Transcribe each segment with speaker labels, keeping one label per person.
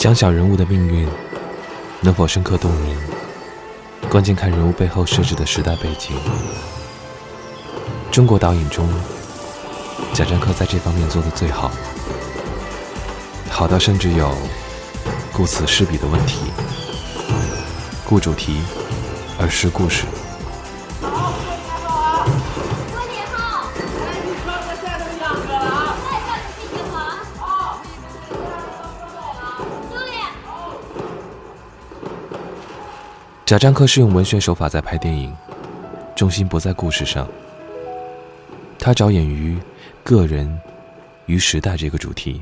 Speaker 1: 讲小人物的命运能否深刻动人，关键看人物背后设置的时代背景。中国导演中，贾樟柯在这方面做的最好，好到甚至有顾此失彼的问题，顾主题而失故事。贾樟柯是用文学手法在拍电影，重心不在故事上。他着眼于个人与时代这个主题，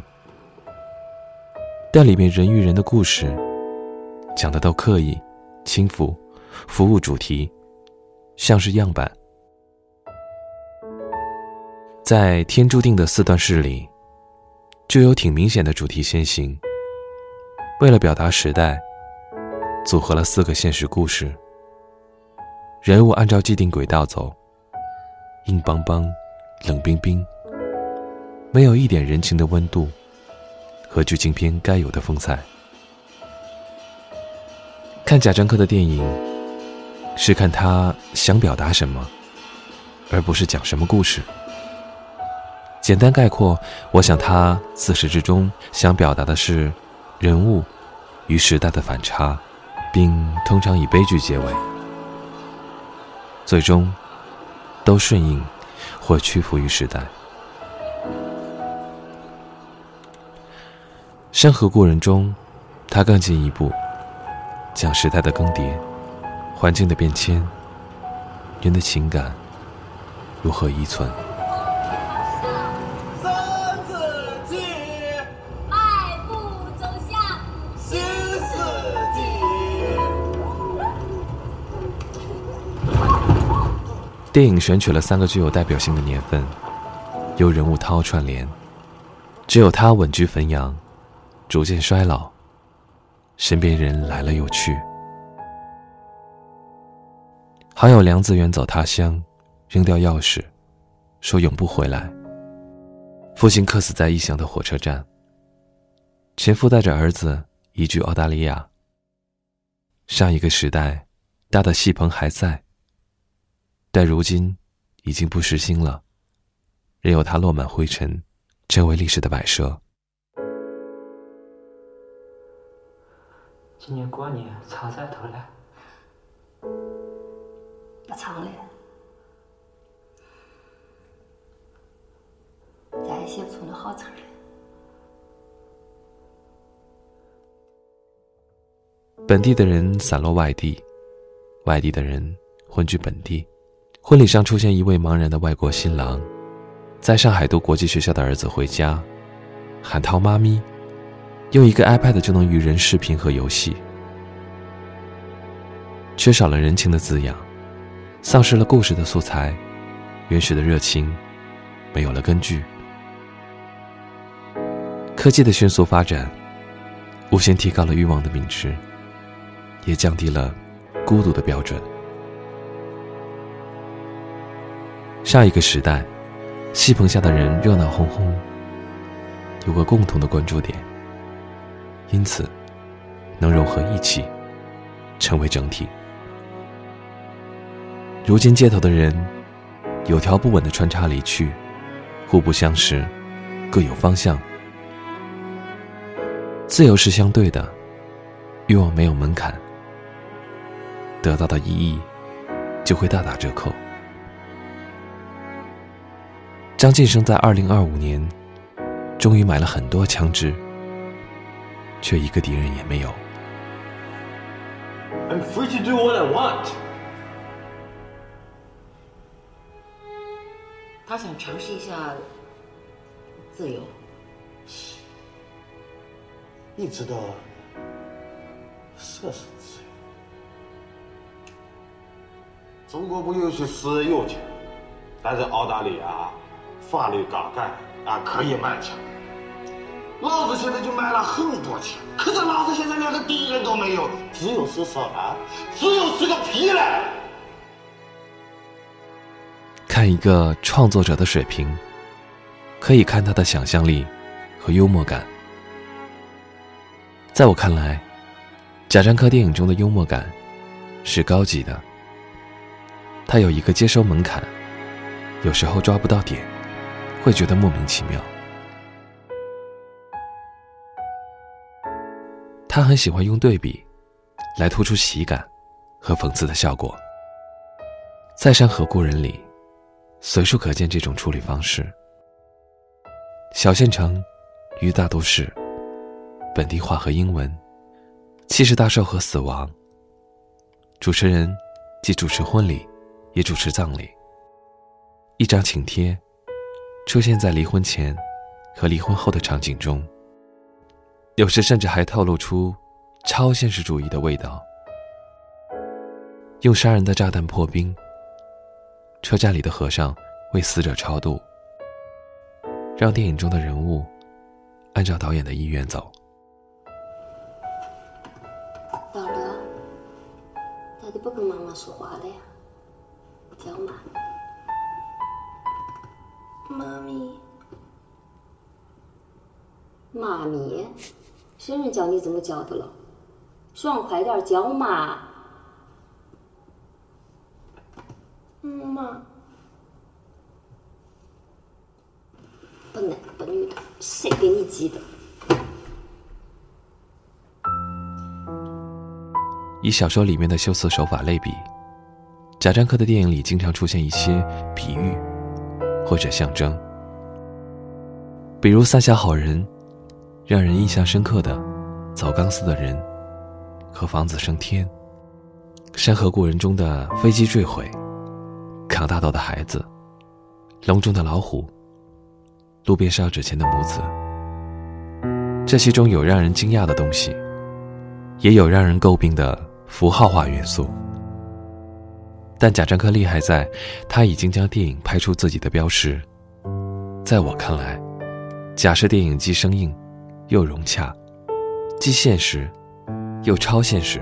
Speaker 1: 但里面人与人的故事讲的都刻意、轻浮、服务主题，像是样板。在《天注定的四段式》里，就有挺明显的主题先行。为了表达时代。组合了四个现实故事，人物按照既定轨道走，硬邦邦、冷冰冰，没有一点人情的温度和剧情片该有的风采。看贾樟柯的电影，是看他想表达什么，而不是讲什么故事。简单概括，我想他自始至终想表达的是人物与时代的反差。并通常以悲剧结尾，最终都顺应或屈服于时代。《山河故人》中，他更进一步讲时代的更迭、环境的变迁、人的情感如何遗存。电影选取了三个具有代表性的年份，由人物涛串联，只有他稳居汾阳，逐渐衰老，身边人来了又去。好友梁子远走他乡，扔掉钥匙，说永不回来。父亲客死在异乡的火车站，前夫带着儿子移居澳大利亚。上一个时代搭的戏棚还在。但如今，已经不实心了，任由它落满灰尘，成为历史的摆设。
Speaker 2: 今年过年藏在头了？
Speaker 3: 不藏了，咱也写不出那好词来。
Speaker 1: 本地的人散落外地，外地的人混居本地。婚礼上出现一位茫然的外国新郎，在上海读国际学校的儿子回家，喊涛妈咪，用一个 iPad 就能与人视频和游戏，缺少了人情的滋养，丧失了故事的素材，原始的热情，没有了根据。科技的迅速发展，无限提高了欲望的品质，也降低了孤独的标准。上一个时代，戏棚下的人热闹哄哄，有个共同的关注点，因此能融合一起，成为整体。如今街头的人有条不紊的穿插离去，互不相识，各有方向。自由是相对的，欲望没有门槛，得到的意义就会大打折扣。张晋生在二零二五年，终于买了很多枪支，却一个敌人也没有。
Speaker 4: I'm free to do what I want。
Speaker 3: 他想尝试一下自由。
Speaker 4: 你知道，这是自由。中国不允许私人有枪，但是澳大利亚。法律杠杆啊，可以买枪。老子现在就买了很多钱，可是老子现在连个敌人都没有。只有是什么？只有是个屁嘞！
Speaker 1: 看一个创作者的水平，可以看他的想象力和幽默感。在我看来，贾樟柯电影中的幽默感是高级的。他有一个接收门槛，有时候抓不到点，会觉得莫名其妙。他很喜欢用对比来突出喜感和讽刺的效果。在《山河故人》里，随处可见这种处理方式。小县城与大都市，本地化和英文，七十大寿和死亡。主持人既主持婚礼，也主持葬礼。一张请帖出现在离婚前和离婚后的场景中，有时甚至还透露出超现实主义的味道。用杀人的炸弹破冰。车站里的和尚为死者超度，让电影中的人物按照导演的意愿走。
Speaker 3: 大乐，咋就不跟妈妈说话了呀？叫妈，妈咪，妈咪，谁人教你怎么叫的了？爽快点叫妈。妈，不男不女的，谁给你记的？
Speaker 1: 以小说里面的修辞手法类比，贾樟柯的电影里经常出现一些比喻或者象征，比如三峡好人，让人印象深刻的走钢丝的人和房子升天，山河故人中的飞机坠毁。扛大刀的孩子，笼中的老虎，路边烧纸钱的母子。这其中有让人惊讶的东西，也有让人诟病的符号化元素。但贾樟柯厉害在，他已经将电影拍出自己的标识。在我看来，假设电影既生硬，又融洽，既现实，又超现实，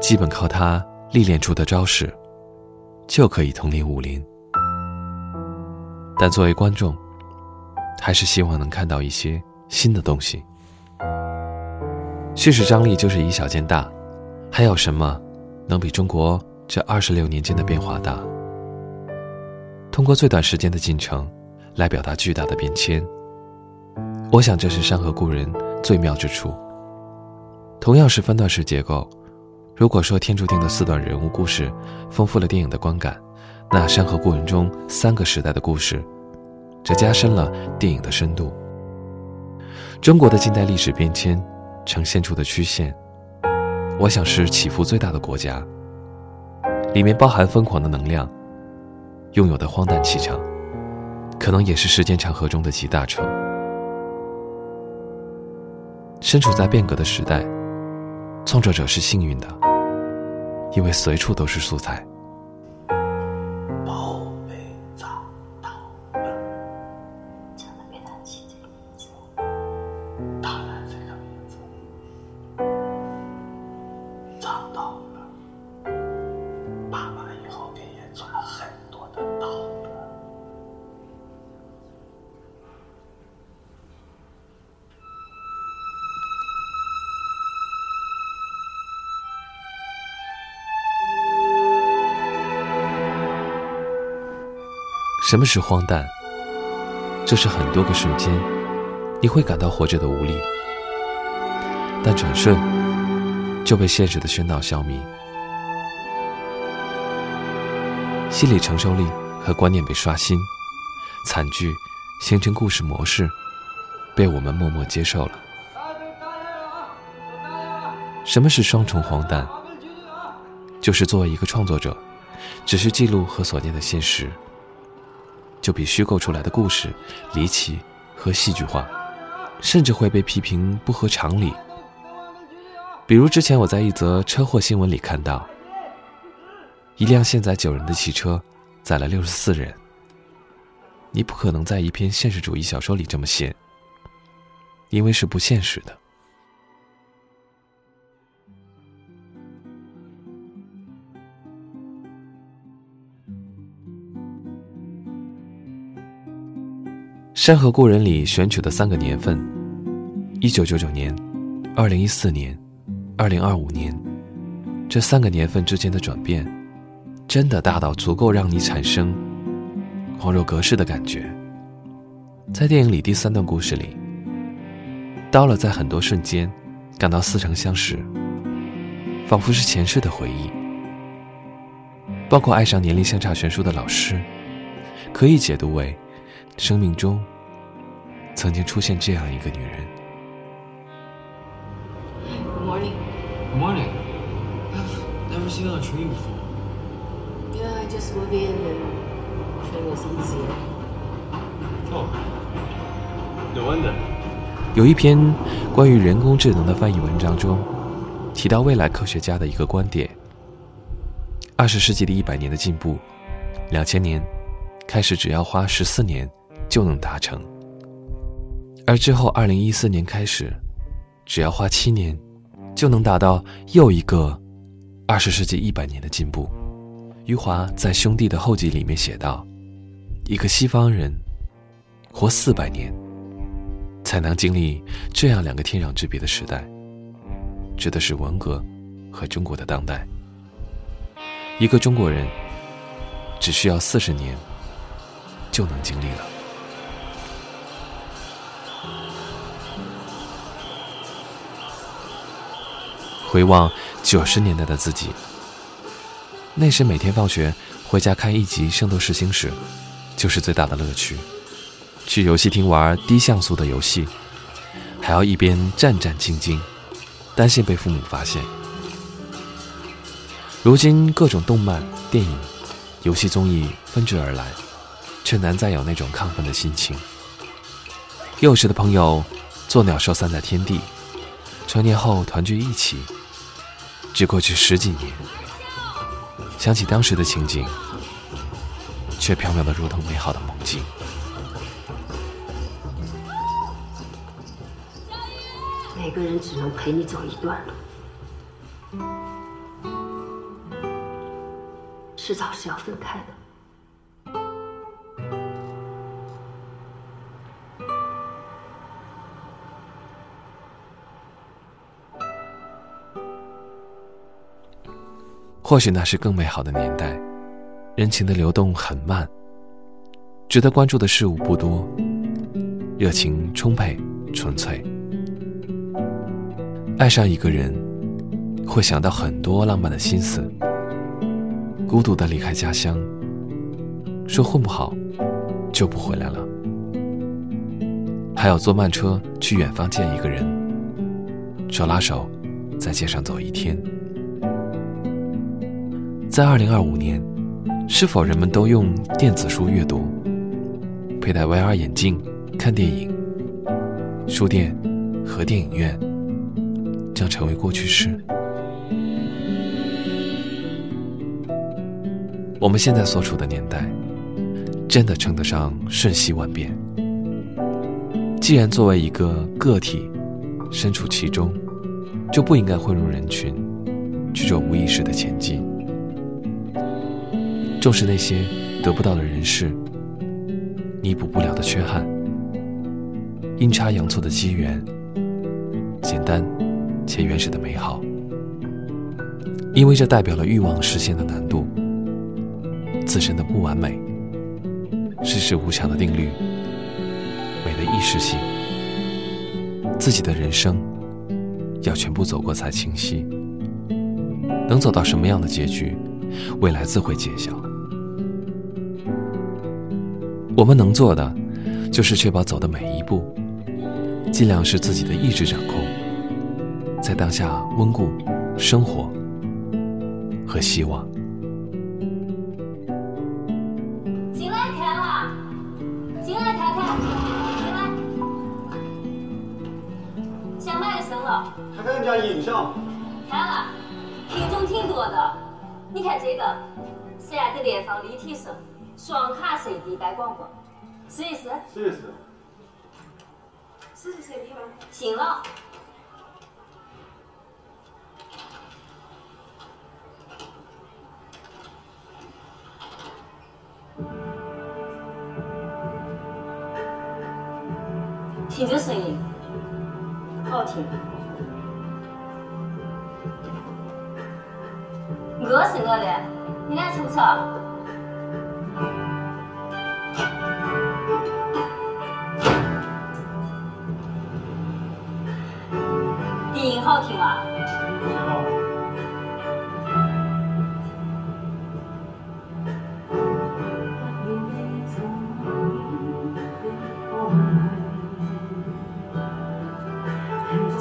Speaker 1: 基本靠他历练出的招式。就可以统领武林，但作为观众，还是希望能看到一些新的东西。叙事张力就是以小见大，还有什么能比中国这二十六年间的变化大？通过最短时间的进程，来表达巨大的变迁。我想这是《山河故人》最妙之处。同样是分段式结构。如果说天注定的四段人物故事丰富了电影的观感，那《山河故人》中三个时代的故事，则加深了电影的深度。中国的近代历史变迁呈现出的曲线，我想是起伏最大的国家，里面包含疯狂的能量，拥有的荒诞气场，可能也是时间长河中的集大成。身处在变革的时代，创作者是幸运的。因为随处都是素材。什么是荒诞？就是很多个瞬间，你会感到活着的无力，但转瞬就被现实的喧闹消弭，心理承受力和观念被刷新，惨剧形成故事模式，被我们默默接受了。什么是双重荒诞？就是作为一个创作者，只是记录和所见的现实。就比虚构出来的故事离奇和戏剧化，甚至会被批评不合常理。比如之前我在一则车祸新闻里看到，一辆现载九人的汽车载了六十四人。你不可能在一篇现实主义小说里这么写，因为是不现实的。《山河故人》里选取的三个年份：一九九九年、二零一四年、二零二五年这三个年份之间的转变，真的大到足够让你产生恍若隔世的感觉。在电影里第三段故事里，刀了在很多瞬间感到似曾相识，仿佛是前世的回忆。包括爱上年龄相差悬殊的老师，可以解读为生命中曾经出现这样一个女人。
Speaker 5: Good morning.
Speaker 2: Good morning.
Speaker 6: I've never seen a train before.
Speaker 5: Yeah, I just moved in and train was easier.
Speaker 6: Oh. No wonder.
Speaker 1: 有一篇关于人工智能的翻译文章中，提到未来科学家的一个观点：二十世纪的一百年的进步，两千年开始只要花十四年就能达成，而之后二零一四年开始，只要花七年就能达到又一个二十世纪一百年的进步。余华在《兄弟的后记》里面写道：“一个西方人活四百年。”才能经历这样两个天壤之别的时代，指的是文革和中国的当代。一个中国人只需要四十年就能经历了。回望九十年代的自己，那时每天放学回家看一集《圣斗士星矢》，就是最大的乐趣。去游戏厅玩低像素的游戏，还要一边战战兢兢，担心被父母发现。如今各种动漫、电影、游戏综艺纷至而来，却难再有那种亢奋的心情。幼时的朋友，作鸟兽散在天地，成年后团聚一起，只过去十几年，想起当时的情景，却缥缈的如同美好的梦境。
Speaker 3: 每个人只能陪你走一段路，迟早是要分开的。
Speaker 1: 或许那是更美好的年代，人情的流动很慢，值得关注的事物不多，热情充沛纯粹。爱上一个人，会想到很多浪漫的心思。孤独的离开家乡，说混不好就不回来了。还要坐慢车去远方见一个人，手拉手在街上走一天。在二零二五年，是否人们都用电子书阅读，佩戴 VR 眼镜看电影？书店和电影院将成为过去式。我们现在所处的年代，真的称得上瞬息万变。既然作为一个个体身处其中，就不应该混入人群，去做无意识的前进。重视那些得不到的人事，弥补不了的缺憾，阴差阳错的机缘，简单且原始的美好，因为这代表了欲望实现的难度，自身的不完美，世事无常的定律，美的意识性，自己的人生要全部走过才清晰，能走到什么样的结局，未来自会揭晓。我们能做的，就是确保走的每一步，尽量是自己的意志掌控，在当下温故生活和希望。
Speaker 3: 进来看啊！进来看看，进来。想买的生了，
Speaker 4: 看看人家影像，
Speaker 3: 看了，品种挺多的。你看这个，喜爱的联防立体声，双卡 CD，带广逛，试一试，
Speaker 4: 试一试，
Speaker 5: 试试 CD 吗？
Speaker 3: 行了，听这声音，好听，饿死我了，你俩吃不吃？音好听吗？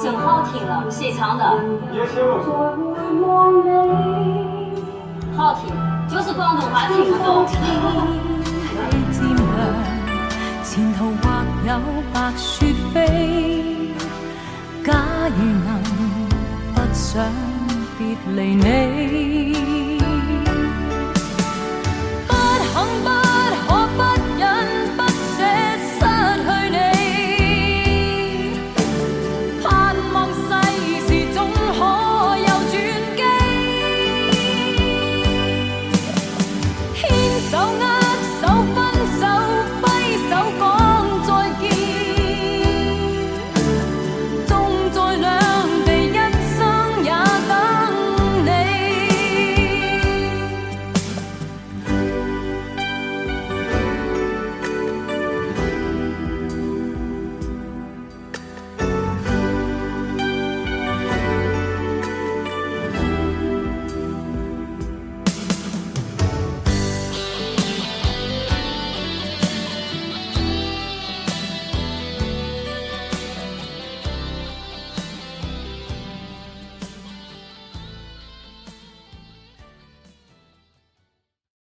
Speaker 3: 真好听了，谁唱的？好听，就是广东话听不懂。
Speaker 7: 前途或有白雪想别离你。